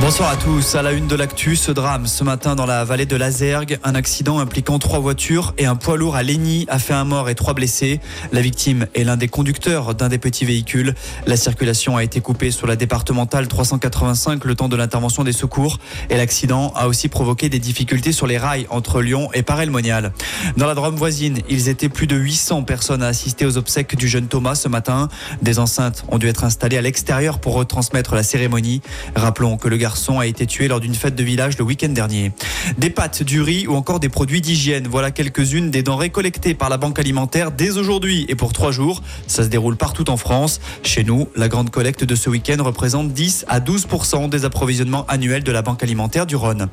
Bonsoir à tous. À la une de l'actu, ce drame ce matin dans la vallée de Lazergue. Un accident impliquant trois voitures et un poids lourd à Lény a fait un mort et trois blessés. La victime est l'un des conducteurs d'un des petits véhicules. La circulation a été coupée sur la départementale 385 le temps de l'intervention des secours. Et l'accident a aussi provoqué des difficultés sur les rails entre Lyon et Paray-le-Monial. Dans la Drôme voisine, ils étaient plus de 800 personnes à assister aux obsèques du jeune Thomas ce matin. Des enceintes ont dû être installées à l'extérieur pour retransmettre la cérémonie. Rappelons que le garçon a été tué lors d'une fête de village le week-end dernier. Des pâtes, du riz ou encore des produits d'hygiène. Voilà quelques-unes des denrées collectées par la Banque alimentaire dès aujourd'hui et pour trois jours. Ça se déroule partout en France. Chez nous, la grande collecte de ce week-end représente 10 à 12% des approvisionnements annuels de la Banque alimentaire du Rhône.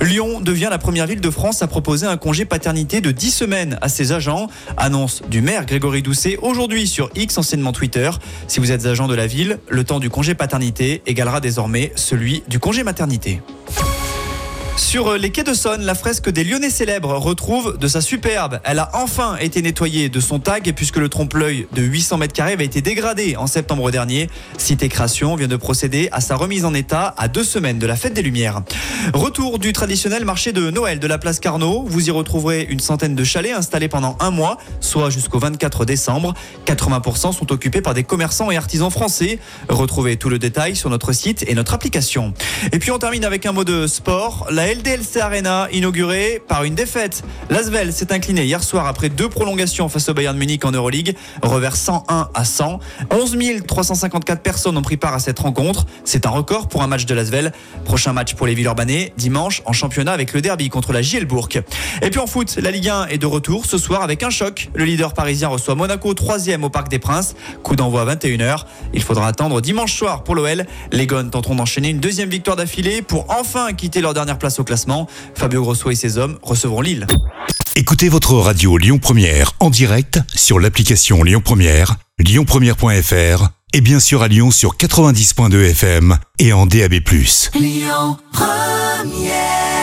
Lyon devient la première ville de France à proposer un congé paternité de 10 semaines à ses agents. Annonce du maire Grégory Doucet aujourd'hui sur X, anciennement Twitter. Si vous êtes agent de la ville, le temps du congé paternité égalera désormais celui du congé maternité. Sur les quais de Sonne, la fresque des Lyonnais célèbres retrouve de sa superbe. Elle a enfin été nettoyée de son tag puisque le trompe-l'œil de 800 mètres carrés avait été dégradé en septembre dernier. Cité Création vient de procéder à sa remise en état à deux semaines de la fête des Lumières. Retour du traditionnel marché de Noël de la place Carnot. Vous y retrouverez une centaine de chalets installés pendant un mois, soit jusqu'au 24 décembre. 80% sont occupés par des commerçants et artisans français. Retrouvez tout le détail sur notre site et notre application. Et puis on termine avec un mot de sport. LDLC Arena inaugurée par une défaite. L'Asvel s'est incliné hier soir après deux prolongations face au Bayern Munich en Euroleague, revers 101 à 100. 11 354 personnes ont pris part à cette rencontre. C'est un record pour un match de l'Asvel. Prochain match pour les Villeurbanais dimanche en championnat avec le derby contre la Gielbourg. Et puis en foot, la Ligue 1 est de retour ce soir avec un choc. Le leader parisien reçoit Monaco troisième au Parc des Princes. Coup d'envoi à 21h. Il faudra attendre dimanche soir pour l'OL. Les Gones tenteront d'enchaîner une deuxième victoire d'affilée pour enfin quitter leur dernière place au classement. Fabio Grosso et ses hommes recevront Lille. Écoutez votre radio Lyon Première en direct sur l'application Lyon Première, lyonpremière.fr et bien sûr à Lyon sur 90.2 FM et en DAB+. Lyon Première